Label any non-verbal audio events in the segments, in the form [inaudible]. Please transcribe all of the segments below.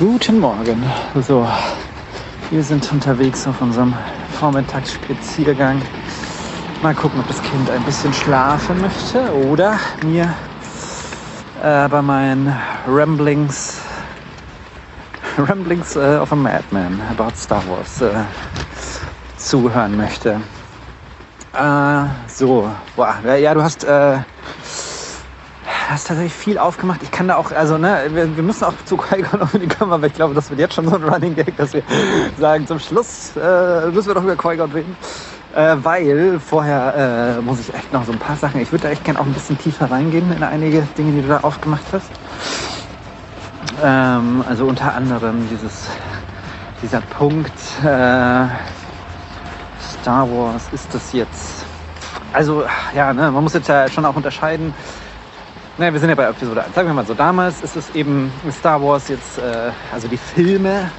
Guten Morgen. So, wir sind unterwegs auf unserem Vormittagsspaziergang. Mal gucken, ob das Kind ein bisschen schlafen möchte oder mir äh, bei meinen Ramblings, [laughs] Ramblings äh, of a Madman about Star Wars äh, zuhören möchte. Äh, so, boah, ja, du hast äh, hast tatsächlich viel aufgemacht. Ich kann da auch, also ne, wir, wir müssen auch zu Qui-Gon [laughs] kommen, aber ich glaube, das wird jetzt schon so ein Running Gag, dass wir sagen, zum Schluss äh, müssen wir doch über Qui-Gon reden. Äh, weil vorher äh, muss ich echt noch so ein paar Sachen, ich würde da echt gerne auch ein bisschen tiefer reingehen in einige Dinge, die du da aufgemacht hast. Ähm, also unter anderem dieses, dieser Punkt äh, Star Wars, ist das jetzt also ja, ne, man muss jetzt ja schon auch unterscheiden, naja, wir sind ja bei Episode 1. Sagen wir mal so, damals ist es eben Star Wars jetzt, äh, also die Filme,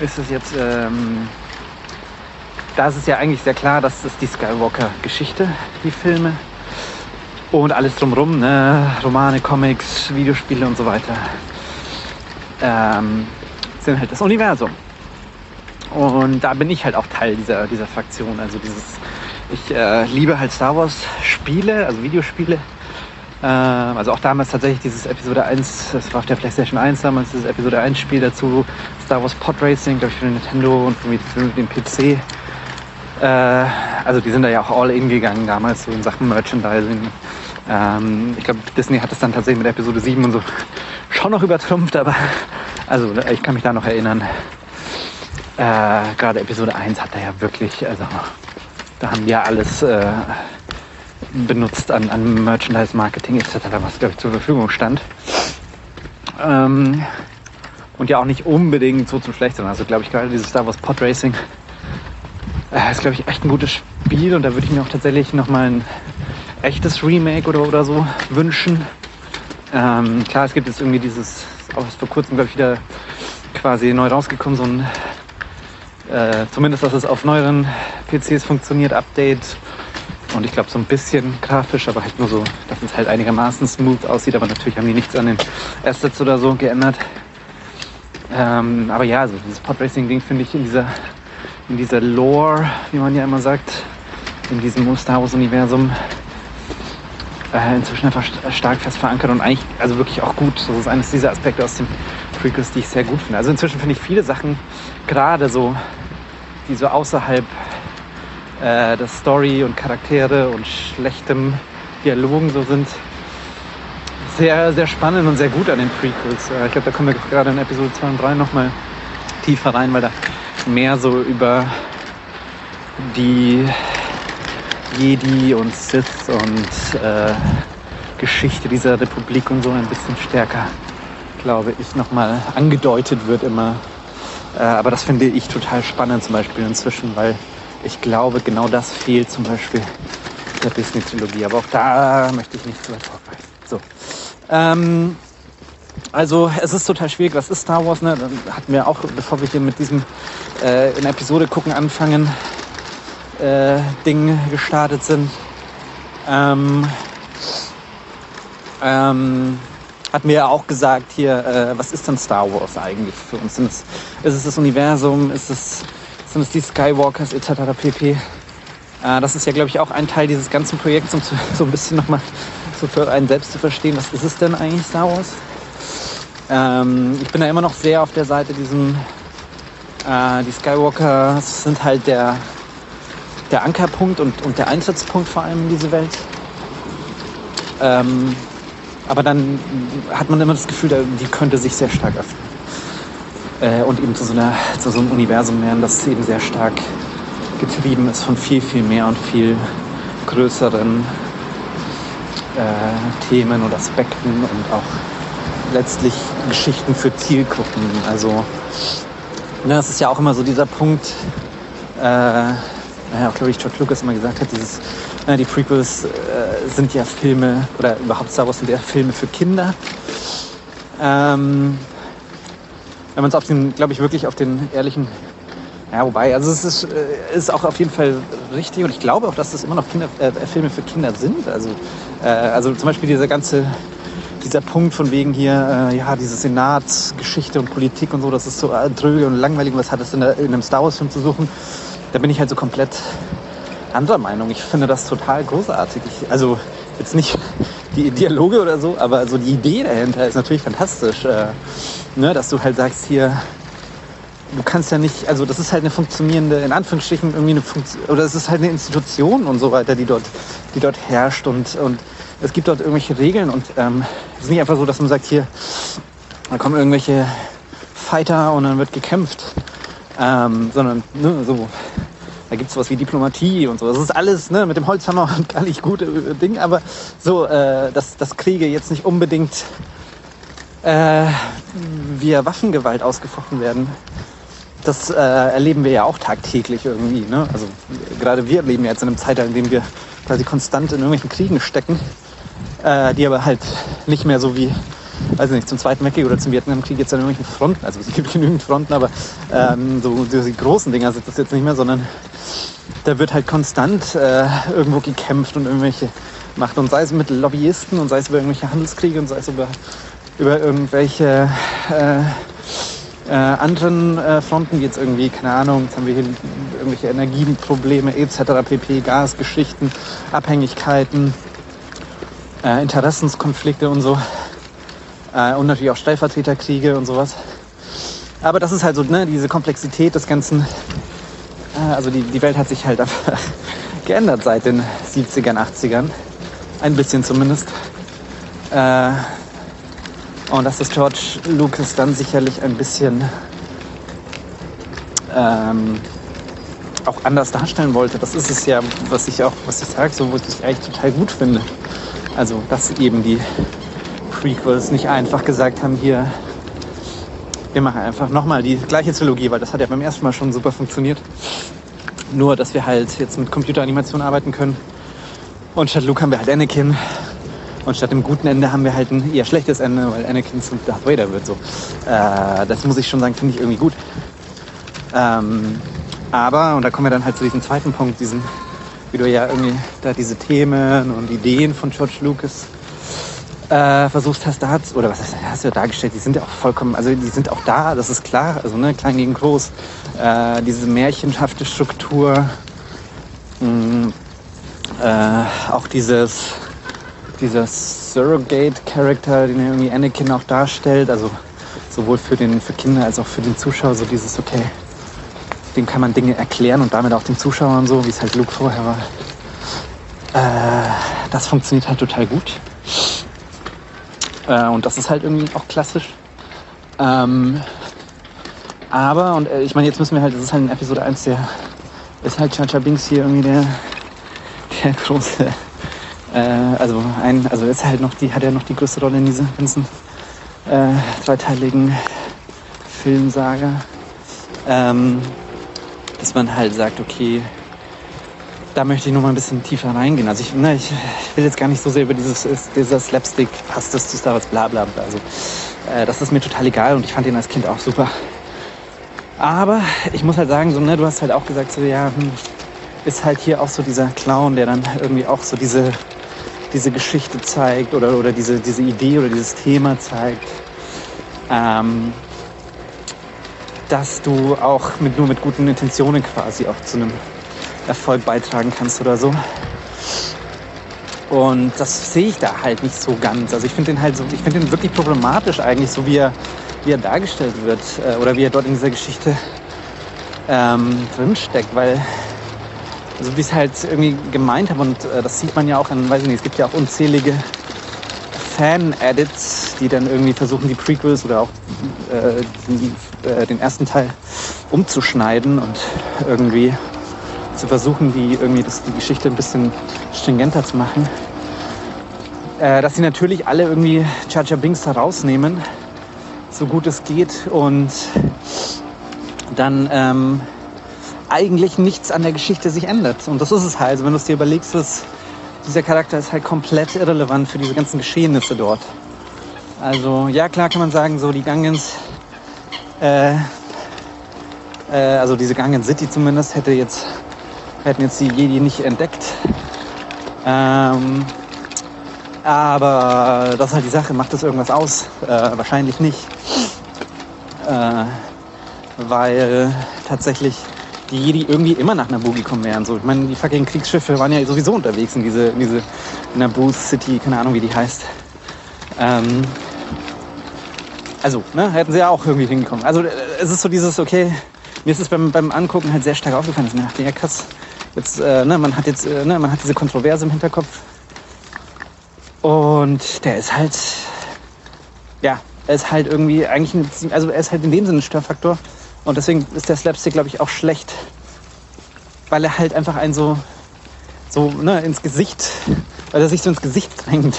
ist es jetzt, ähm, da ist es ja eigentlich sehr klar, dass es die Skywalker-Geschichte, die Filme und alles drumherum, ne, Romane, Comics, Videospiele und so weiter, ähm, sind halt das Universum. Und da bin ich halt auch Teil dieser, dieser Fraktion. Also dieses, ich äh, liebe halt Star Wars Spiele, also Videospiele also auch damals tatsächlich dieses Episode 1, das war auf der PlayStation 1 damals, dieses Episode 1 Spiel dazu, Star Wars Pod Racing, glaube ich, für den Nintendo und für den PC. Äh, also die sind da ja auch all in gegangen damals, so in Sachen Merchandising. Ähm, ich glaube, Disney hat es dann tatsächlich mit Episode 7 und so schon noch übertrumpft, aber also ich kann mich da noch erinnern. Äh, Gerade Episode 1 hat er ja wirklich, also da haben die ja alles äh, benutzt an, an Merchandise, Marketing etc., was glaube ich zur Verfügung stand. Ähm, und ja auch nicht unbedingt so zum Schlechteren. Also glaube ich gerade dieses Star Wars Pod Racing äh, ist glaube ich echt ein gutes Spiel und da würde ich mir auch tatsächlich nochmal ein echtes Remake oder, oder so wünschen. Ähm, klar, es gibt jetzt irgendwie dieses, auch vor kurzem glaube ich wieder quasi neu rausgekommen, so ein äh, zumindest, dass es auf neueren PCs funktioniert, Update und ich glaube so ein bisschen grafisch, aber halt nur so, dass es halt einigermaßen smooth aussieht. Aber natürlich haben die nichts an den Assets oder so geändert. Ähm, aber ja, also dieses Podracing-Ding finde ich in dieser, in dieser Lore, wie man ja immer sagt, in diesem Star Wars-Universum äh, inzwischen einfach stark fest verankert und eigentlich also wirklich auch gut. Das ist eines dieser Aspekte aus den Prequels, die ich sehr gut finde. Also inzwischen finde ich viele Sachen, gerade so, die so außerhalb äh, dass Story und Charaktere und schlechtem Dialogen so sind sehr, sehr spannend und sehr gut an den Prequels. Äh, ich glaube, da kommen wir gerade in Episode 2 und 3 nochmal tiefer rein, weil da mehr so über die Jedi und Sith und äh, Geschichte dieser Republik und so ein bisschen stärker, glaube ich, nochmal angedeutet wird immer. Äh, aber das finde ich total spannend zum Beispiel inzwischen, weil ich glaube, genau das fehlt zum Beispiel der Disney-Trilogie. Aber auch da möchte ich nicht zu weit vorgreifen. So. Ähm, also es ist total schwierig, was ist Star Wars? Ne? Dann hatten wir auch, bevor wir hier mit diesem äh, in Episode gucken anfangen, äh, Ding gestartet sind. Ähm, ähm, hat mir ja auch gesagt hier, äh, was ist denn Star Wars eigentlich für uns? Ist es das Universum? Ist es sind es die Skywalkers etc. pp. Äh, das ist ja, glaube ich, auch ein Teil dieses ganzen Projekts, um [laughs] so ein bisschen nochmal so für einen selbst zu verstehen, was ist es denn eigentlich Star Wars? Ähm, ich bin da immer noch sehr auf der Seite diesem, äh, die Skywalkers sind halt der, der Ankerpunkt und, und der Eintrittspunkt vor allem in diese Welt. Ähm, aber dann hat man immer das Gefühl, die könnte sich sehr stark öffnen äh, und eben zu so, einer, zu so einem Universum werden, das eben sehr stark getrieben ist von viel, viel mehr und viel größeren äh, Themen und Aspekten und auch letztlich Geschichten für Zielgruppen. Also ne, das ist ja auch immer so dieser Punkt, äh, naja, auch glaube ich George Lucas immer gesagt hat, dieses, na, die Prequels äh, sind ja Filme oder überhaupt Star Wars sind ja Filme für Kinder. Ähm, wenn man es auf den, glaube ich, wirklich auf den ehrlichen, ja, wobei, also es ist, äh, ist auch auf jeden Fall richtig und ich glaube auch, dass das immer noch Kinder, äh, Filme für Kinder sind. Also, äh, also zum Beispiel diese ganze, dieser Punkt von wegen hier, äh, ja, diese Senatsgeschichte und Politik und so, das ist so äh, dröge und langweilig, was hat das in, der, in einem Star Wars-Film zu suchen? Da bin ich halt so komplett anderer Meinung. Ich finde das total großartig. Ich, also jetzt nicht die Dialoge oder so, aber so die Idee dahinter ist natürlich fantastisch. Äh, ne, dass du halt sagst hier, du kannst ja nicht, also das ist halt eine funktionierende, in Anführungsstrichen irgendwie eine Funktion, oder es ist halt eine Institution und so weiter, die dort, die dort herrscht und, und es gibt dort irgendwelche Regeln und ähm, es ist nicht einfach so, dass man sagt, hier, da kommen irgendwelche Fighter und dann wird gekämpft, ähm, sondern ne, so, da gibt es sowas wie Diplomatie und so. Das ist alles ne, mit dem Holzhammer [laughs] und gar nicht gute äh, Ding, aber so, äh, dass, dass Kriege jetzt nicht unbedingt äh, via Waffengewalt ausgefochten werden, das äh, erleben wir ja auch tagtäglich irgendwie. Ne? Also gerade wir leben jetzt in einem Zeitalter, in dem wir quasi konstant in irgendwelchen Kriegen stecken äh, die aber halt nicht mehr so wie, weiß nicht, zum Zweiten Weltkrieg oder zum Vietnamkrieg jetzt an irgendwelchen Fronten, also es gibt genügend Fronten, aber ähm, so die großen Dinger sind das jetzt nicht mehr, sondern da wird halt konstant äh, irgendwo gekämpft und irgendwelche Macht und sei es mit Lobbyisten und sei es über irgendwelche Handelskriege und sei es über, über irgendwelche äh, äh, anderen äh, Fronten, jetzt irgendwie, keine Ahnung, jetzt haben wir hier irgendwelche Energieprobleme etc., pp, Gasgeschichten, Abhängigkeiten, äh, Interessenskonflikte und so. Äh, und natürlich auch Stellvertreterkriege und sowas. Aber das ist halt so, ne, diese Komplexität des Ganzen. Äh, also die, die Welt hat sich halt einfach [laughs] geändert seit den 70ern, 80ern. Ein bisschen zumindest. Äh, und dass das George Lucas dann sicherlich ein bisschen ähm, auch anders darstellen wollte. Das ist es ja, was ich auch, was ich sage, so, was ich eigentlich total gut finde. Also, dass eben die Prequels nicht einfach gesagt haben, hier, wir machen einfach nochmal die gleiche Trilogie, weil das hat ja beim ersten Mal schon super funktioniert. Nur, dass wir halt jetzt mit Computeranimation arbeiten können. Und statt Luke haben wir halt Anakin. Und statt dem guten Ende haben wir halt ein eher schlechtes Ende, weil Anakin zum Darth Vader wird so. Äh, das muss ich schon sagen, finde ich irgendwie gut. Ähm, aber, und da kommen wir dann halt zu diesem zweiten Punkt, diesen wie du ja irgendwie da diese Themen und Ideen von George Lucas äh, versucht hast, da oder was hast du ja dargestellt, die sind ja auch vollkommen, also die sind auch da, das ist klar, also ne, klein gegen groß, äh, diese märchenhafte Struktur, mh, mm, äh, auch dieses, dieser Surrogate-Character, den irgendwie Anakin auch darstellt, also sowohl für, den, für Kinder als auch für den Zuschauer, so dieses, okay, dem kann man Dinge erklären und damit auch den Zuschauern so, wie es halt Luke vorher war. Äh, das funktioniert halt total gut. Äh, und das ist halt irgendwie auch klassisch. Ähm, aber, und äh, ich meine, jetzt müssen wir halt, das ist halt in Episode 1, der ist halt Chacha Binks hier irgendwie der, der große, äh, also ein, also ist halt noch die, hat er noch die größte Rolle in dieser ganzen äh, dreiteiligen Filmsaga. Ähm, dass man halt sagt, okay, da möchte ich noch mal ein bisschen tiefer reingehen. Also ich, ne, ich, will jetzt gar nicht so sehr über dieses, dieser Slapstick, passt das zu Star Wars, bla bla bla. Also äh, das ist mir total egal und ich fand ihn als Kind auch super. Aber ich muss halt sagen, so, ne, du hast halt auch gesagt, so ja, hm, ist halt hier auch so dieser Clown, der dann irgendwie auch so diese, diese Geschichte zeigt oder, oder diese, diese Idee oder dieses Thema zeigt. Ähm, dass du auch mit, nur mit guten Intentionen quasi auch zu einem Erfolg beitragen kannst oder so. Und das sehe ich da halt nicht so ganz. Also ich finde den halt so, ich finde den wirklich problematisch eigentlich, so wie er, wie er dargestellt wird äh, oder wie er dort in dieser Geschichte ähm, drinsteckt, weil also wie ich es halt irgendwie gemeint habe und äh, das sieht man ja auch an, weiß ich nicht, es gibt ja auch unzählige Fan-Edits, die dann irgendwie versuchen, die Prequels oder auch äh, die, äh, den ersten Teil umzuschneiden und irgendwie zu versuchen, die irgendwie das, die Geschichte ein bisschen stringenter zu machen. Äh, dass sie natürlich alle irgendwie Jar Jar Binks da rausnehmen, so gut es geht und dann ähm, eigentlich nichts an der Geschichte sich ändert. Und das ist es halt. Also wenn du es dir überlegst, dass dieser Charakter ist halt komplett irrelevant für diese ganzen Geschehnisse dort. Also ja, klar kann man sagen, so die Gangens, äh, äh, also diese Gangen City zumindest, hätte jetzt, hätten jetzt die Jedi nicht entdeckt. Ähm, Aber das ist halt die Sache, macht das irgendwas aus? Äh, wahrscheinlich nicht. Äh, weil tatsächlich die Jedi irgendwie immer nach Naboo gekommen wären. So, ich meine, die fucking Kriegsschiffe waren ja sowieso unterwegs in diese, in diese Naboo City, keine Ahnung, wie die heißt. Ähm, also, ne, hätten sie ja auch irgendwie hingekommen. Also, äh, es ist so dieses, okay, mir ist es beim, beim Angucken halt sehr stark aufgefallen, dass ich mir dachte, ja krass, jetzt, äh, ne, man hat jetzt, äh, ne, man hat diese Kontroverse im Hinterkopf. Und der ist halt, ja, er ist halt irgendwie eigentlich, ein, also er ist halt in dem Sinne ein Störfaktor. Und deswegen ist der Slapstick, glaube ich, auch schlecht, weil er halt einfach einen so, so ne, ins Gesicht, weil er sich so ins Gesicht drängt.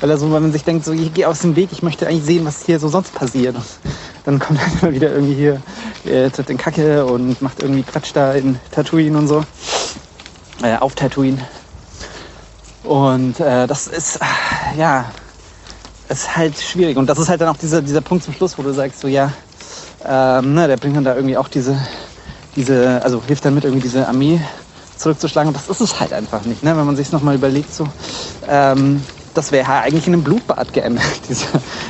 Weil er so, weil man sich denkt, so, ich gehe aus dem Weg, ich möchte eigentlich sehen, was hier so sonst passiert. Und dann kommt er immer [laughs] wieder irgendwie hier, äh, tritt in Kacke und macht irgendwie Quatsch da in Tatooine und so. Äh, auf Tatooine. Und äh, das ist, ja, ist halt schwierig. Und das ist halt dann auch dieser, dieser Punkt zum Schluss, wo du sagst, so, ja, ähm, ne, der bringt dann da irgendwie auch diese, diese, also hilft damit irgendwie diese Armee zurückzuschlagen. Und das ist es halt einfach nicht, ne? wenn man sich nochmal überlegt. So, ähm, das wäre halt eigentlich in einem Blutbad geendet, [laughs] dieser,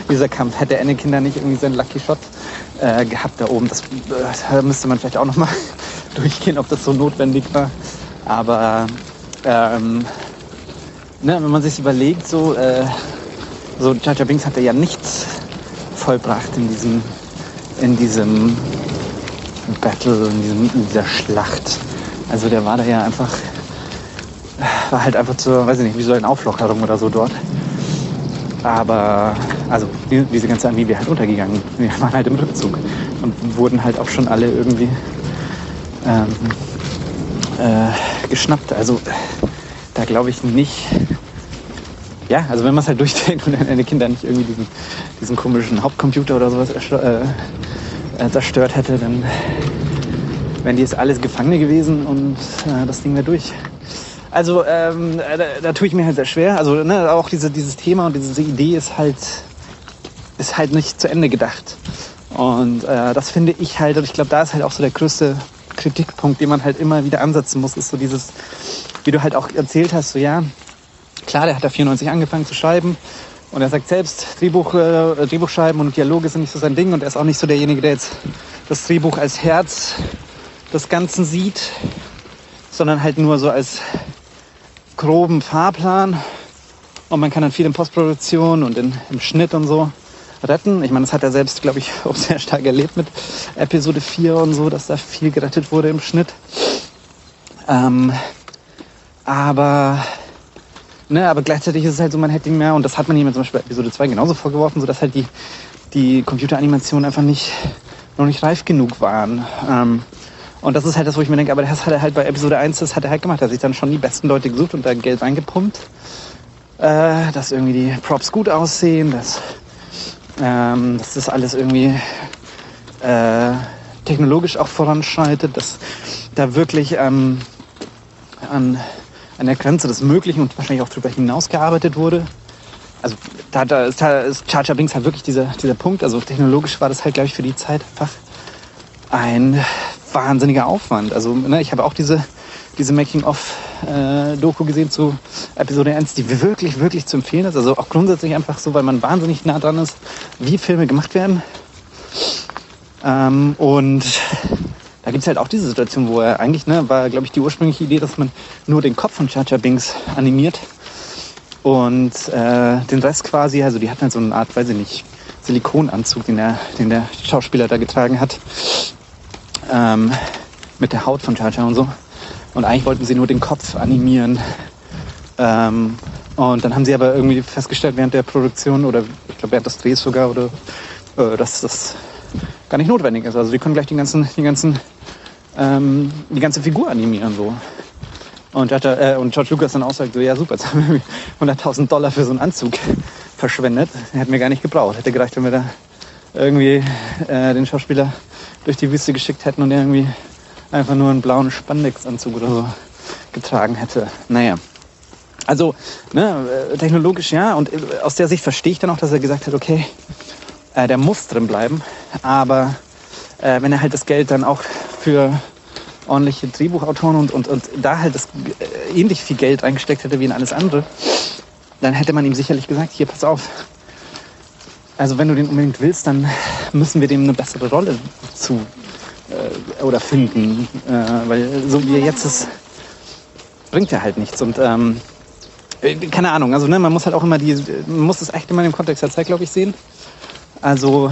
dieser Kampf. Hätte Anakin da nicht irgendwie seinen Lucky Shot äh, gehabt da oben. Das äh, müsste man vielleicht auch nochmal [laughs] durchgehen, ob das so notwendig war. Aber ähm, ne, wenn man sich überlegt, so, äh, so Jar Binks hatte ja nichts vollbracht in diesem in diesem Battle, in, diesem, in dieser Schlacht. Also der war da ja einfach, war halt einfach zur, weiß ich nicht, wie so eine Auflockerung oder so dort. Aber, also die, diese ganze Armee wäre halt untergegangen. Wir waren halt im Rückzug und wurden halt auch schon alle irgendwie ähm, äh, geschnappt. Also da glaube ich nicht. Ja, also wenn man es halt [laughs] durchdenkt und deine Kinder nicht irgendwie diesen, diesen komischen Hauptcomputer oder sowas äh, äh, zerstört hätte, dann wären die jetzt alles Gefangene gewesen und äh, das Ding wäre durch. Also ähm, da, da tue ich mir halt sehr schwer. Also ne, auch diese, dieses Thema und diese Idee ist halt, ist halt nicht zu Ende gedacht. Und äh, das finde ich halt, und ich glaube, da ist halt auch so der größte Kritikpunkt, den man halt immer wieder ansetzen muss, ist so dieses, wie du halt auch erzählt hast, so ja, klar, der hat da 94 angefangen zu schreiben und er sagt selbst, Drehbuch, äh, Drehbuchschreiben und Dialoge sind nicht so sein Ding und er ist auch nicht so derjenige, der jetzt das Drehbuch als Herz des Ganzen sieht, sondern halt nur so als groben Fahrplan. Und man kann dann viel in Postproduktion und in, im Schnitt und so retten. Ich meine, das hat er selbst, glaube ich, [laughs] auch sehr stark erlebt mit Episode 4 und so, dass da viel gerettet wurde im Schnitt. Ähm, aber Ne, aber gleichzeitig ist es halt so, man hätte ihm mehr, und das hat man ihm zum Beispiel bei Episode 2 genauso vorgeworfen, so dass halt die, die Computeranimationen einfach nicht, noch nicht reif genug waren. Ähm, und das ist halt das, wo ich mir denke, aber das hat er halt bei Episode 1, das hat er halt gemacht. Er hat sich dann schon die besten Leute gesucht und da Geld reingepumpt. Äh, dass irgendwie die Props gut aussehen, dass, ähm, dass das alles irgendwie äh, technologisch auch voranschreitet, dass da wirklich ähm, an an der Grenze des Möglichen und wahrscheinlich auch darüber hinaus gearbeitet wurde. Also da, da, ist, ist Jar Binks halt wirklich dieser, dieser Punkt. Also technologisch war das halt, glaube ich, für die Zeit einfach ein wahnsinniger Aufwand. Also ne, ich habe auch diese, diese Making-of-Doku äh, gesehen zu Episode 1, die wirklich, wirklich zu empfehlen ist. Also auch grundsätzlich einfach so, weil man wahnsinnig nah dran ist, wie Filme gemacht werden. Ähm, und da gibt es halt auch diese Situation, wo er eigentlich, ne, war, glaube ich, die ursprüngliche Idee, dass man nur den Kopf von Chacha Binks animiert und äh, den Rest quasi, also die hatten halt so eine Art, weiß ich nicht, Silikonanzug, den der, den der Schauspieler da getragen hat, ähm, mit der Haut von Chacha und so. Und eigentlich wollten sie nur den Kopf animieren. Ähm, und dann haben sie aber irgendwie festgestellt während der Produktion oder ich glaube während des Drehs sogar oder äh, dass das gar nicht notwendig ist. Also die können gleich den ganzen, den ganzen, ähm, die ganze Figur animieren so. Und, hat, äh, und George Lucas dann auch sagt, so, ja super, jetzt haben wir 100.000 Dollar für so einen Anzug verschwendet. Hätten wir gar nicht gebraucht. Hätte gereicht, wenn wir da irgendwie äh, den Schauspieler durch die Wüste geschickt hätten und er irgendwie einfach nur einen blauen Spandex-Anzug oder so getragen hätte. Naja. Also, ne, äh, technologisch ja. Und äh, aus der Sicht verstehe ich dann auch, dass er gesagt hat, okay, äh, der muss drin bleiben. Aber äh, wenn er halt das Geld dann auch für ordentliche Drehbuchautoren und, und, und da halt das, äh, ähnlich viel Geld eingesteckt hätte wie in alles andere, dann hätte man ihm sicherlich gesagt, hier, pass auf. Also wenn du den unbedingt willst, dann müssen wir dem eine bessere Rolle zu äh, oder finden. Äh, weil so wie er jetzt ist, bringt er halt nichts. Und ähm, äh, keine Ahnung, also ne, man muss halt auch immer die, man muss es echt immer im Kontext der Zeit, glaube ich, sehen. Also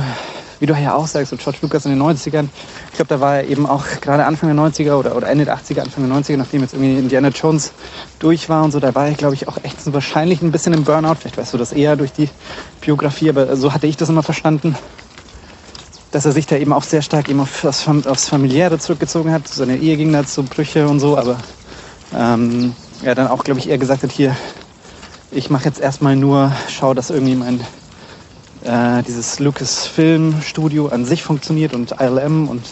wie du ja auch sagst, so George Lucas in den 90ern, ich glaube, da war er eben auch gerade Anfang der 90er oder, oder Ende der 80er, Anfang der 90er, nachdem jetzt irgendwie Indiana Jones durch war und so, da war er, glaube ich, auch echt so wahrscheinlich ein bisschen im Burnout. Vielleicht weißt du das eher durch die Biografie, aber so hatte ich das immer verstanden, dass er sich da eben auch sehr stark eben auf das, aufs Familiäre zurückgezogen hat. Seine Ehe ging da zu Brüche und so, aber ähm, er dann auch, glaube ich, eher gesagt hat, hier, ich mache jetzt erstmal nur, schau, dass irgendwie mein äh, dieses Lucasfilm Studio an sich funktioniert und ILM und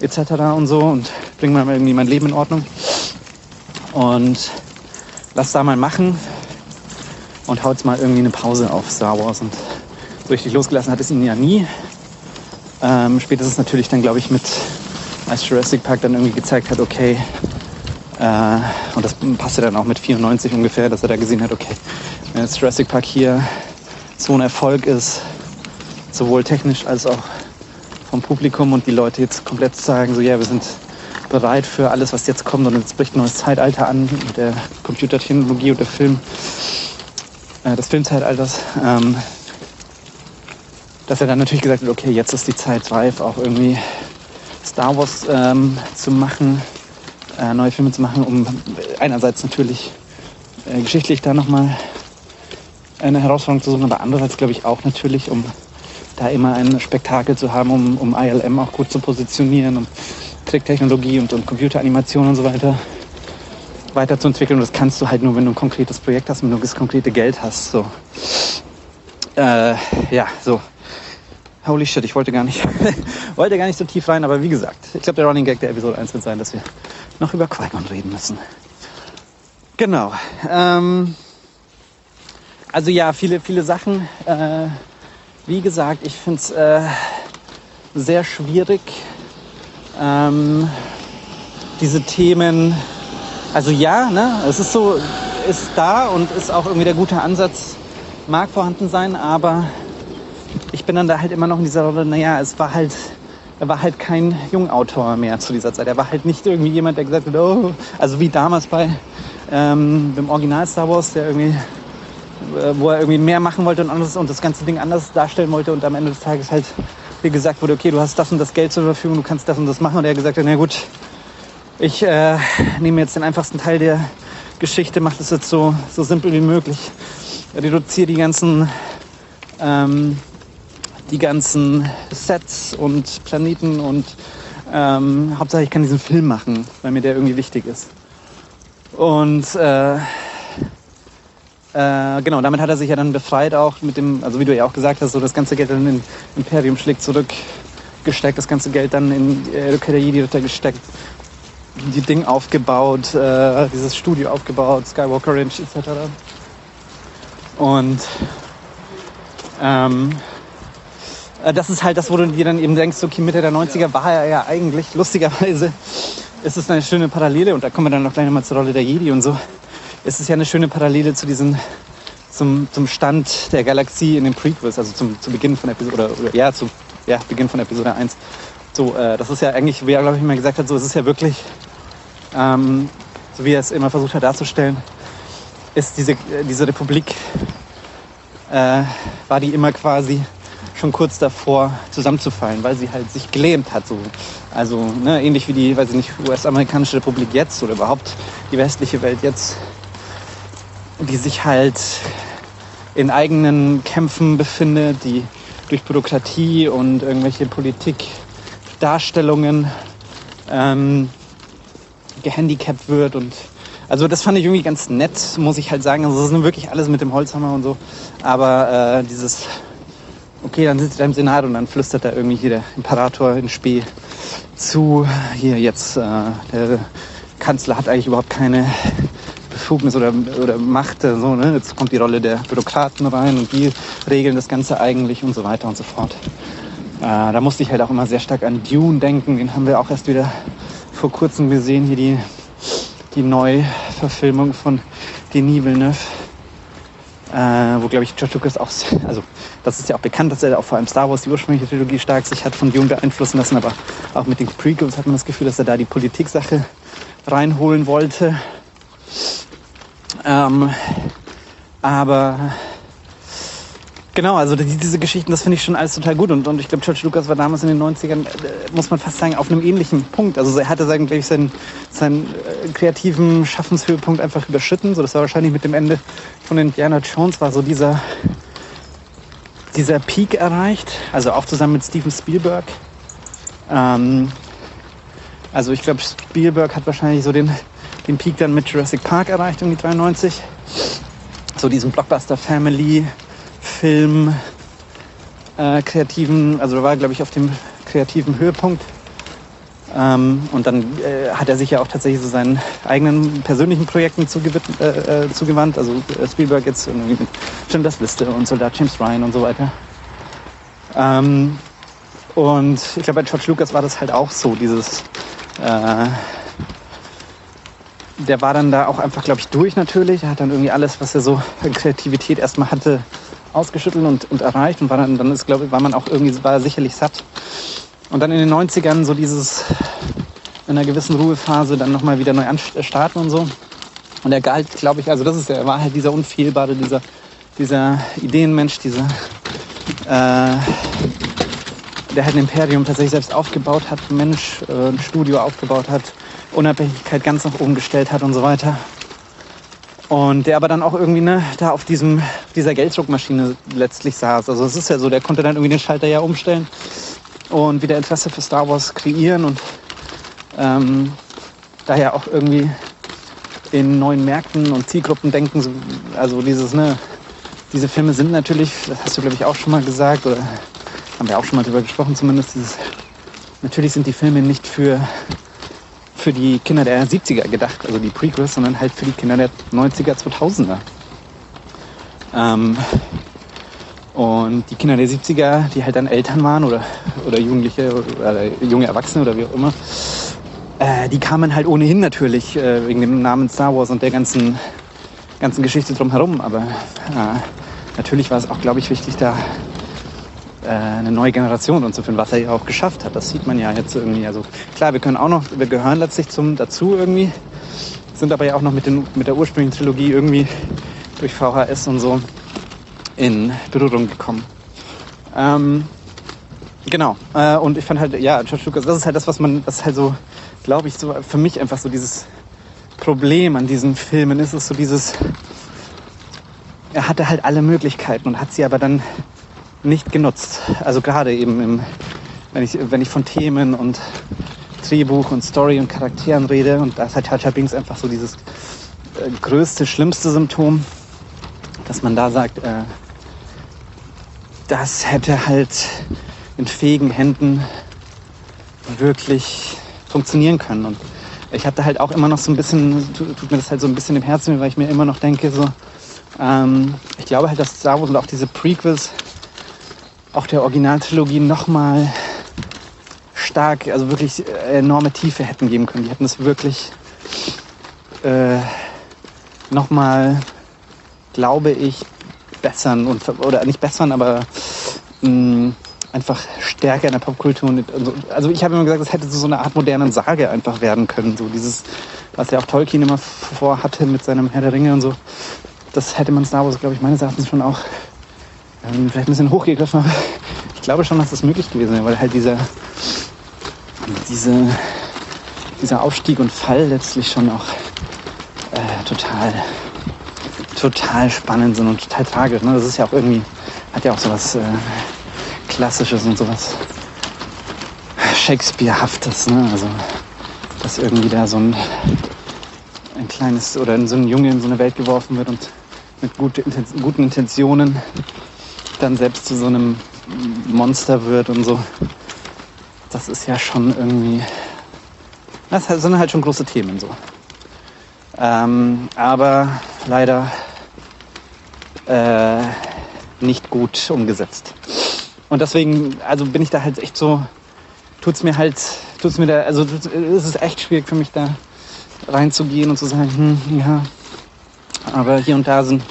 etc. und so und bringe mal irgendwie mein Leben in Ordnung. Und lass da mal machen und hau jetzt mal irgendwie eine Pause auf Star Wars. Und so richtig losgelassen hat es ihn ja nie. Ähm, spätestens natürlich dann, glaube ich, mit als Jurassic Park dann irgendwie gezeigt hat, okay, äh, und das passte dann auch mit 94 ungefähr, dass er da gesehen hat, okay, wenn jetzt Jurassic Park hier so ein Erfolg ist, sowohl technisch als auch vom Publikum und die Leute jetzt komplett sagen, so ja, wir sind bereit für alles, was jetzt kommt und jetzt bricht ein neues Zeitalter an mit der Computertechnologie und der Film, äh, des Filmzeitalters, ähm, dass er dann natürlich gesagt hat, okay, jetzt ist die Zeit reif, auch irgendwie Star Wars ähm, zu machen, äh, neue Filme zu machen, um einerseits natürlich äh, geschichtlich da nochmal eine Herausforderung zu suchen, aber andererseits glaube ich auch natürlich, um da immer ein Spektakel zu haben, um, um ILM auch gut zu positionieren, um Tricktechnologie und, und Computeranimation und so weiter weiterzuentwickeln. Und das kannst du halt nur, wenn du ein konkretes Projekt hast, wenn du das konkrete Geld hast. So. Äh, ja, so. Holy shit, ich wollte gar nicht, [laughs] wollte gar nicht so tief rein, aber wie gesagt, ich glaube, der Running Gag der Episode 1 wird sein, dass wir noch über Qui-Gon reden müssen. Genau. Ähm, also ja, viele, viele Sachen. Äh, wie gesagt, ich finde es äh, sehr schwierig, ähm, diese Themen. Also ja, ne, es ist so, ist da und ist auch irgendwie der gute Ansatz, mag vorhanden sein, aber ich bin dann da halt immer noch in dieser Rolle, naja, es war halt, er war halt kein Jungautor mehr zu dieser Zeit. Er war halt nicht irgendwie jemand, der gesagt hat, oh, also wie damals bei ähm, dem Original Star Wars, der irgendwie äh, wo er irgendwie mehr machen wollte und, anderes, und das ganze Ding anders darstellen wollte und am Ende des Tages halt wie gesagt wurde, okay, du hast das und das Geld zur Verfügung, du kannst das und das machen und er gesagt hat, na gut, ich äh, nehme jetzt den einfachsten Teil der Geschichte, mache das jetzt so, so simpel wie möglich, reduziere die ganzen ähm, die ganzen Sets und Planeten und ähm, Hauptsache ich kann diesen Film machen, weil mir der irgendwie wichtig ist. Und äh, äh, genau, damit hat er sich ja dann befreit auch mit dem, also wie du ja auch gesagt hast, so das ganze Geld dann in Imperium schlägt zurück gesteckt, das ganze Geld dann in äh, Rückkehr der Jedi-Ritter gesteckt, die Ding aufgebaut, äh, dieses Studio aufgebaut, Skywalker Ranch etc. Und ähm, äh, das ist halt das, wo du dir dann eben denkst, okay, Mitte der 90er war er ja eigentlich, lustigerweise, ist es eine schöne Parallele und da kommen wir dann noch gleich nochmal zur Rolle der Jedi und so es ist ja eine schöne Parallele zu diesem zum, zum Stand der Galaxie in den Prequels, also zum, zu Beginn von Episode oder, oder ja, zu ja, Beginn von Episode 1. So, äh, das ist ja eigentlich, wie er glaube ich immer gesagt hat, so es ist ja wirklich, ähm, so wie er es immer versucht hat darzustellen, ist diese, diese Republik, äh, war die immer quasi schon kurz davor zusammenzufallen, weil sie halt sich gelähmt hat. So. Also ne, ähnlich wie die, weiß ich nicht, US-amerikanische Republik jetzt oder überhaupt die westliche Welt jetzt die sich halt in eigenen Kämpfen befindet, die durch Bürokratie und irgendwelche Politikdarstellungen ähm, gehandicapt wird und also das fand ich irgendwie ganz nett, muss ich halt sagen. Also das ist wirklich alles mit dem Holzhammer und so. Aber äh, dieses, okay, dann sitzt er im Senat und dann flüstert da irgendwie hier der Imperator in Spee zu. Hier jetzt, äh, der Kanzler hat eigentlich überhaupt keine Befugnis oder, oder Macht. So, ne? Jetzt kommt die Rolle der Bürokraten rein und die regeln das Ganze eigentlich und so weiter und so fort. Äh, da musste ich halt auch immer sehr stark an Dune denken. Den haben wir auch erst wieder vor kurzem gesehen. Hier die, die Neuverfilmung von Denis Villeneuve. Äh, wo glaube ich George Lucas auch, also das ist ja auch bekannt, dass er auch vor allem Star Wars, die ursprüngliche Trilogie, stark sich hat von Dune beeinflussen lassen, aber auch mit den Prequels hat man das Gefühl, dass er da die Politiksache reinholen wollte. Ähm, aber genau, also die, diese Geschichten, das finde ich schon alles total gut. Und, und ich glaube, George Lucas war damals in den 90ern, äh, muss man fast sagen, auf einem ähnlichen Punkt. Also er hatte, sagen, ich, seinen, seinen äh, kreativen Schaffenshöhepunkt einfach überschritten. So, das war wahrscheinlich mit dem Ende von Indiana Jones, war so dieser, dieser Peak erreicht. Also auch zusammen mit Steven Spielberg. Ähm, also ich glaube, Spielberg hat wahrscheinlich so den, den Peak dann mit Jurassic Park erreicht, irgendwie 93. So diesen Blockbuster-Family-Film, äh, kreativen, also war glaube ich auf dem kreativen Höhepunkt. Ähm, und dann äh, hat er sich ja auch tatsächlich so seinen eigenen persönlichen Projekten zugewandt, äh, äh, zugewandt. Also äh, Spielberg jetzt irgendwie mit Schindlers Liste und Soldat James Ryan und so weiter. Ähm, und ich glaube, bei George Lucas war das halt auch so, dieses äh, der war dann da auch einfach, glaube ich, durch natürlich. Er hat dann irgendwie alles, was er so an Kreativität erstmal hatte, ausgeschüttelt und, und erreicht. Und war dann, dann ist, glaube ich, war man auch irgendwie, war sicherlich satt. Und dann in den 90ern so dieses, in einer gewissen Ruhephase dann nochmal wieder neu starten und so. Und er galt, glaube ich, also das ist, er war halt dieser unfehlbare, dieser, dieser Ideenmensch, dieser, äh, der halt ein Imperium tatsächlich selbst aufgebaut hat, Mensch, äh, ein Studio aufgebaut hat, Unabhängigkeit ganz nach oben gestellt hat und so weiter. Und der aber dann auch irgendwie ne, da auf diesem, dieser Gelddruckmaschine letztlich saß. Also es ist ja so, der konnte dann irgendwie den Schalter ja umstellen und wieder Interesse für Star Wars kreieren und ähm, daher auch irgendwie in neuen Märkten und Zielgruppen denken. Also dieses, ne, diese Filme sind natürlich, das hast du glaube ich auch schon mal gesagt, oder haben wir auch schon mal drüber gesprochen zumindest, dieses, natürlich sind die Filme nicht für, für die Kinder der 70er gedacht, also die Prequels, sondern halt für die Kinder der 90er, 2000er. Ähm, und die Kinder der 70er, die halt dann Eltern waren oder, oder Jugendliche oder junge Erwachsene oder wie auch immer, äh, die kamen halt ohnehin natürlich äh, wegen dem Namen Star Wars und der ganzen, ganzen Geschichte drumherum. Aber äh, natürlich war es auch, glaube ich, wichtig, da eine neue Generation und so finden, was er ja auch geschafft hat. Das sieht man ja jetzt irgendwie. Also klar, wir können auch noch, wir gehören letztlich zum dazu irgendwie, sind aber ja auch noch mit, den, mit der ursprünglichen Trilogie irgendwie durch VHS und so in Berührung gekommen. Ähm, genau. Äh, und ich fand halt, ja, George Lucas, das ist halt das, was man, das ist halt so, glaube ich, so für mich einfach so dieses Problem an diesen Filmen ist, ist so dieses, er hatte halt alle Möglichkeiten und hat sie aber dann nicht genutzt. Also gerade eben, im, wenn, ich, wenn ich von Themen und Drehbuch und Story und Charakteren rede. Und da ist halt Jar Binks einfach so dieses äh, größte, schlimmste Symptom, dass man da sagt, äh, das hätte halt in fähigen Händen wirklich funktionieren können. Und ich hatte halt auch immer noch so ein bisschen, tut mir das halt so ein bisschen im Herzen, weil ich mir immer noch denke, so, ähm, ich glaube halt, dass Star Wars und auch diese Prequels auch der Originaltrilogie nochmal stark, also wirklich enorme Tiefe hätten geben können. Die hätten es wirklich äh, nochmal, glaube ich, bessern und oder nicht bessern, aber mh, mm, einfach stärker in der Popkultur. Und, also ich habe immer gesagt, das hätte so eine Art modernen Sage einfach werden können. So dieses, was ja auch Tolkien immer vorhatte mit seinem Herr der Ringe und so. Das hätte man Star Wars, glaube ich, meines Erachtens schon auch ähm, vielleicht ein bisschen hochgegriffen, aber [laughs] ich glaube schon, dass das möglich gewesen wäre, weil halt dieser, diese, dieser Aufstieg und Fall letztlich schon auch äh, total, total spannend sind und total tragisch. Ne? Das ist ja auch irgendwie, hat ja auch sowas äh, Klassisches und sowas Shakespearehaftes. Ne? Also, dass irgendwie da so ein, ein kleines oder so ein Junge in so eine Welt geworfen wird und mit gute, guten Intentionen dann selbst zu so einem Monster wird und so. Das ist ja schon irgendwie. Das sind halt schon große Themen so. Ähm, aber leider äh, nicht gut umgesetzt. Und deswegen, also bin ich da halt echt so, tut's mir halt, tut's mir da, also es ist echt schwierig für mich da reinzugehen und zu sagen, hm, ja, aber hier und da sind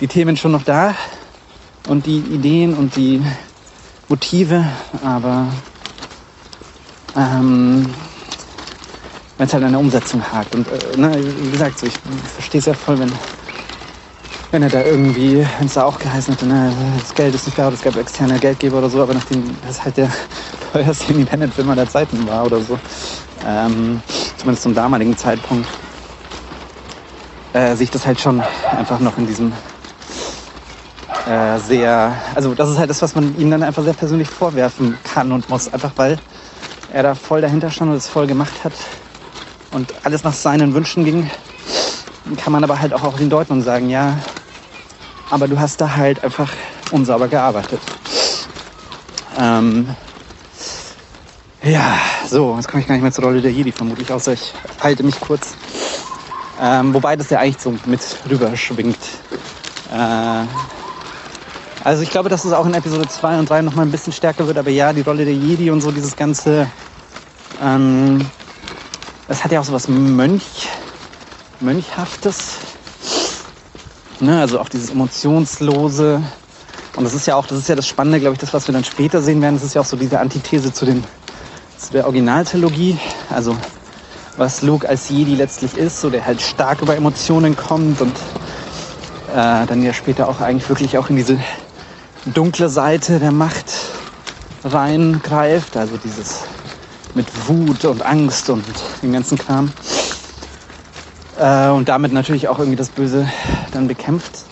die Themen schon noch da und die Ideen und die Motive, aber ähm, wenn es halt an der Umsetzung hakt. Und äh, ne, wie gesagt, so, ich verstehe es ja voll, wenn, wenn er da irgendwie, wenn es da auch geheißen hätte, ne, das Geld ist nicht da, es gab externe Geldgeber oder so, aber nachdem das halt der [laughs] teuerste Independent-Film aller Zeiten war oder so, ähm, zumindest zum damaligen Zeitpunkt, äh, sich das halt schon einfach noch in diesem äh, sehr, also das ist halt das, was man ihm dann einfach sehr persönlich vorwerfen kann und muss, einfach weil er da voll dahinter stand und es voll gemacht hat und alles nach seinen Wünschen ging, kann man aber halt auch auf ihn deuten und sagen, ja, aber du hast da halt einfach unsauber gearbeitet. Ähm, ja, so, jetzt komme ich gar nicht mehr zur Rolle der Jedi, vermutlich, außer ich halte mich kurz. Ähm, wobei das ja eigentlich so mit rüber schwingt. Äh, also ich glaube, dass es auch in Episode 2 und 3 nochmal ein bisschen stärker wird, aber ja, die Rolle der Jedi und so dieses ganze, ähm, das hat ja auch so was Mönch, Mönchhaftes. Ne? Also auch dieses emotionslose. Und das ist ja auch, das ist ja das Spannende, glaube ich, das, was wir dann später sehen werden. Das ist ja auch so diese Antithese zu, den, zu der Originaltrilogie. Also was Luke als Jedi letztlich ist, so der halt stark über Emotionen kommt und äh, dann ja später auch eigentlich wirklich auch in diese dunkle Seite der Macht reingreift, also dieses mit Wut und Angst und dem ganzen Kram. Äh, und damit natürlich auch irgendwie das Böse dann bekämpft.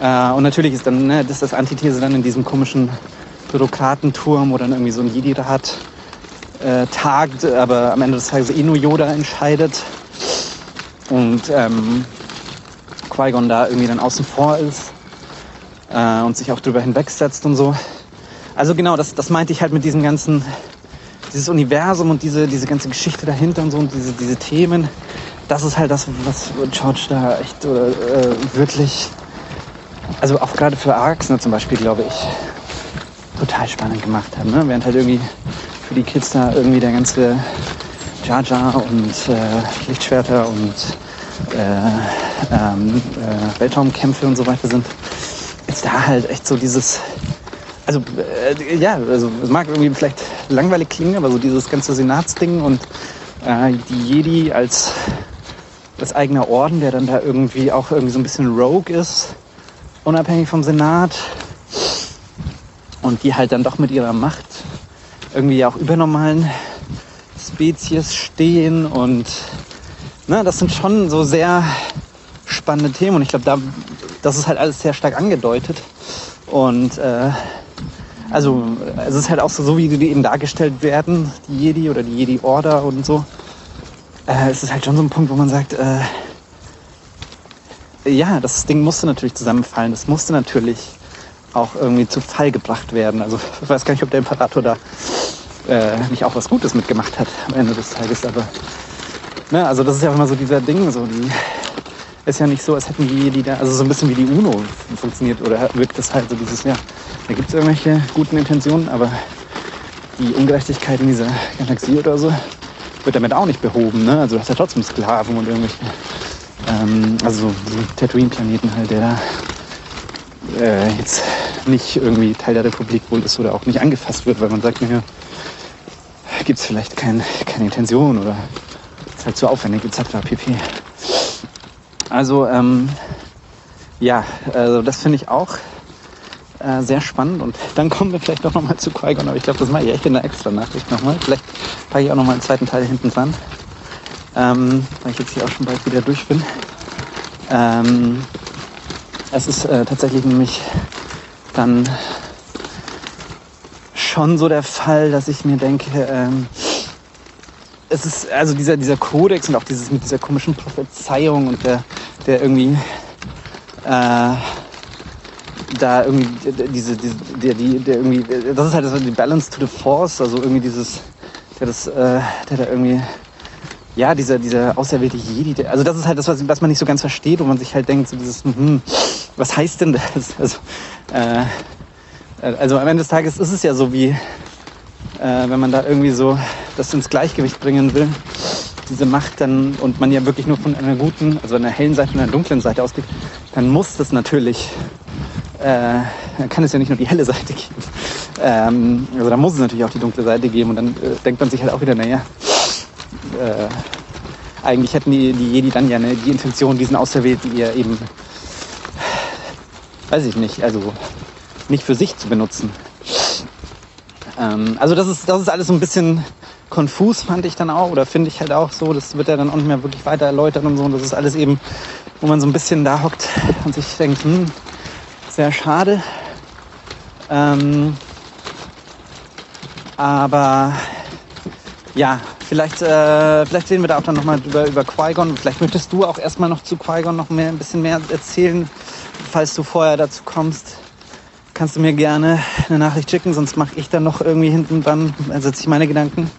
Äh, und natürlich ist dann ne, das, das Antithese dann in diesem komischen Bürokratenturm, wo dann irgendwie so ein Jedi-Rat äh, tagt, aber am Ende des Tages eh nur Yoda entscheidet. Und ähm, Qui-Gon da irgendwie dann außen vor ist äh, und sich auch drüber hinwegsetzt und so. Also genau, das, das meinte ich halt mit diesem ganzen, dieses Universum und diese, diese ganze Geschichte dahinter und so und diese, diese Themen. Das ist halt das, was George da echt oder, äh, wirklich, also auch gerade für Arcs ne, zum Beispiel, glaube ich, total spannend gemacht hat. Ne? Während halt irgendwie für die Kids da irgendwie der ganze Jar Jar und äh, Lichtschwerter und äh, ähm, äh, Weltraumkämpfe und so weiter sind, ist da halt echt so dieses, also äh, ja, also es mag irgendwie vielleicht langweilig klingen, aber so dieses ganze Senatsding und äh, die Jedi als das eigene Orden, der dann da irgendwie auch irgendwie so ein bisschen rogue ist, unabhängig vom Senat und die halt dann doch mit ihrer Macht irgendwie auch über normalen Spezies stehen und ne, das sind schon so sehr spannende Themen und ich glaube, da das ist halt alles sehr stark angedeutet. Und äh, also es ist halt auch so, so wie die eben dargestellt werden, die Jedi oder die Jedi Order und so. Äh, es ist halt schon so ein Punkt, wo man sagt, äh, ja, das Ding musste natürlich zusammenfallen. Das musste natürlich auch irgendwie zu Fall gebracht werden. Also ich weiß gar nicht, ob der Imperator da äh, nicht auch was Gutes mitgemacht hat am Ende des Tages. Aber ne, also das ist ja immer so dieser Ding, so die ist ja nicht so, als hätten die, die da, also so ein bisschen wie die UNO funktioniert oder wirkt das halt so dieses, ja, da gibt es irgendwelche guten Intentionen, aber die Ungerechtigkeit in dieser Galaxie oder so wird damit auch nicht behoben. Ne? Also du hast ja trotzdem Sklaven und irgendwelche, ähm, also so Tatooine-Planeten halt, der da äh, jetzt nicht irgendwie Teil der Republik wohl ist oder auch nicht angefasst wird, weil man sagt, naja, gibt es vielleicht kein, keine Intention oder ist halt zu aufwendig etc. pp. Also ähm, ja, also das finde ich auch äh, sehr spannend. Und dann kommen wir vielleicht doch nochmal zu Qui-Gon, aber ich glaube, das mache ich echt in der extra Nachricht nochmal. Vielleicht packe ich auch nochmal einen zweiten Teil hinten dran, ähm, weil ich jetzt hier auch schon bald wieder durch bin. Ähm, es ist äh, tatsächlich nämlich dann schon so der Fall, dass ich mir denke, ähm, es ist also dieser, dieser Kodex und auch dieses mit dieser komischen Prophezeiung und der der irgendwie äh, da irgendwie diese, diese der, die, der irgendwie, das ist halt so die Balance to the Force, also irgendwie dieses, der das, äh, der da irgendwie, ja, dieser, dieser auserwählte Jedi, der, also das ist halt das, was, was man nicht so ganz versteht, wo man sich halt denkt, so dieses, hm, was heißt denn das? [laughs] Also, äh, also am Ende des Tages ist es ja so wie, äh, wenn man da irgendwie so das ins Gleichgewicht bringen will, diese Macht dann und man ja wirklich nur von einer guten, also einer hellen Seite und einer dunklen Seite ausgeht, dann muss das natürlich, äh, dann kann es ja nicht nur die helle [laughs] Seite geben. Ähm, also da muss es natürlich auch die dunkle Seite geben und dann äh, denkt man sich halt auch wieder, naja, äh, eigentlich hätten die, die Jedi dann ja ne, die Intention, diesen Auserwählten ihr eben, weiß ich nicht, also nicht für sich zu benutzen. Ähm, also das ist, das ist alles so ein bisschen konfus, fand ich dann auch, oder finde ich halt auch so. Das wird ja dann auch nicht mehr wirklich weiter erläutert und so. Und das ist alles eben, wo man so ein bisschen da hockt und sich denkt, hm, sehr schade. Ähm, aber ja, vielleicht, äh, vielleicht reden wir da auch dann nochmal über, über Qui-Gon. Vielleicht möchtest du auch erstmal noch zu Qui-Gon noch mehr, ein bisschen mehr erzählen, falls du vorher dazu kommst kannst du mir gerne eine Nachricht schicken, sonst mache ich dann noch irgendwie hinten dran, setze ich meine Gedanken.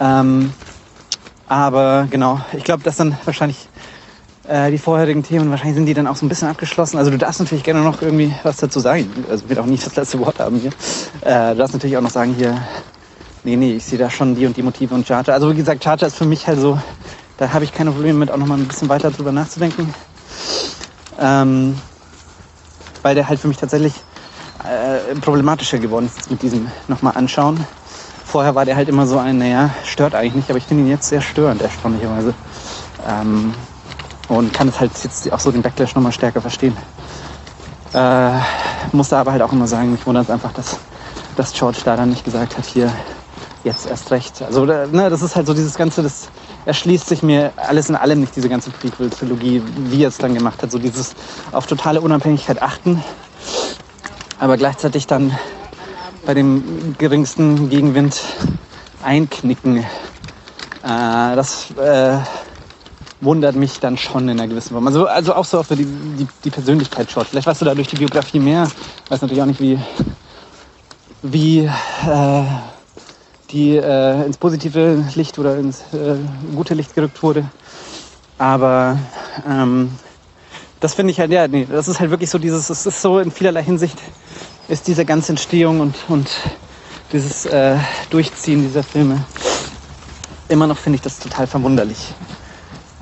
Ähm, aber genau, ich glaube, dass dann wahrscheinlich äh, die vorherigen Themen, wahrscheinlich sind die dann auch so ein bisschen abgeschlossen. Also du darfst natürlich gerne noch irgendwie was dazu sagen. Also wird auch nicht das letzte Wort haben hier. Äh, du darfst natürlich auch noch sagen hier, nee, nee, ich sehe da schon die und die Motive und Charter. Also wie gesagt, Charter ist für mich halt so, da habe ich keine Probleme mit, auch noch mal ein bisschen weiter drüber nachzudenken. Ähm, weil der halt für mich tatsächlich äh, problematischer geworden ist mit diesem nochmal anschauen. Vorher war der halt immer so ein, naja, stört eigentlich nicht, aber ich finde ihn jetzt sehr störend, erstaunlicherweise. Ähm, und kann es halt jetzt auch so den Backlash nochmal stärker verstehen. Äh, musste aber halt auch immer sagen, mich wundert es einfach, dass, dass George da dann nicht gesagt hat, hier, jetzt erst recht. Also, ne, das ist halt so dieses Ganze, das erschließt sich mir alles in allem nicht, diese ganze Prequel-Trilogie, wie er es dann gemacht hat. So dieses auf totale Unabhängigkeit achten aber gleichzeitig dann bei dem geringsten Gegenwind einknicken. Äh, das äh, wundert mich dann schon in einer gewissen Form. Also, also auch so für die, die, die Persönlichkeit schaut. Vielleicht weißt du da durch die Biografie mehr. Ich weiß natürlich auch nicht, wie, wie äh, die äh, ins positive Licht oder ins äh, gute Licht gerückt wurde. Aber ähm, das finde ich halt, ja, nee, das ist halt wirklich so dieses, es ist so in vielerlei Hinsicht ist diese ganze Entstehung und, und dieses äh, Durchziehen dieser Filme immer noch finde ich das total verwunderlich.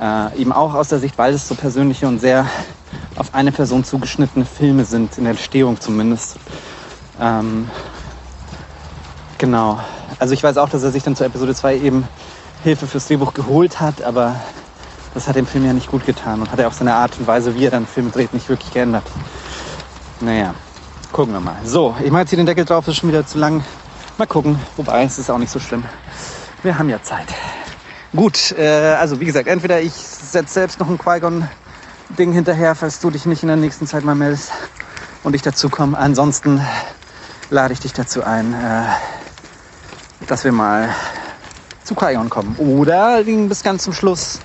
Äh, eben auch aus der Sicht, weil es so persönliche und sehr auf eine Person zugeschnittene Filme sind, in der Entstehung zumindest. Ähm, genau. Also ich weiß auch, dass er sich dann zur Episode 2 eben Hilfe fürs Drehbuch geholt hat, aber das hat dem Film ja nicht gut getan und hat er auch seine Art und Weise, wie er dann Filme dreht, nicht wirklich geändert. Naja, gucken wir mal. So, ich mache jetzt hier den Deckel drauf, ist schon wieder zu lang. Mal gucken, wobei es ist auch nicht so schlimm. Wir haben ja Zeit. Gut, äh, also wie gesagt, entweder ich setze selbst noch ein Qui-Gon-Ding hinterher, falls du dich nicht in der nächsten Zeit mal meldest und ich dazu komme. Ansonsten lade ich dich dazu ein, äh, dass wir mal zu Qui-Gon kommen. Oder bis ganz zum Schluss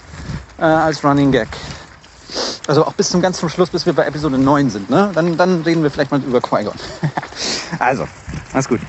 äh, als Running Gag. Also auch bis zum ganz zum Schluss, bis wir bei Episode 9 sind. Ne? Dann, dann reden wir vielleicht mal über Qui-Gon. [laughs] also, alles gut.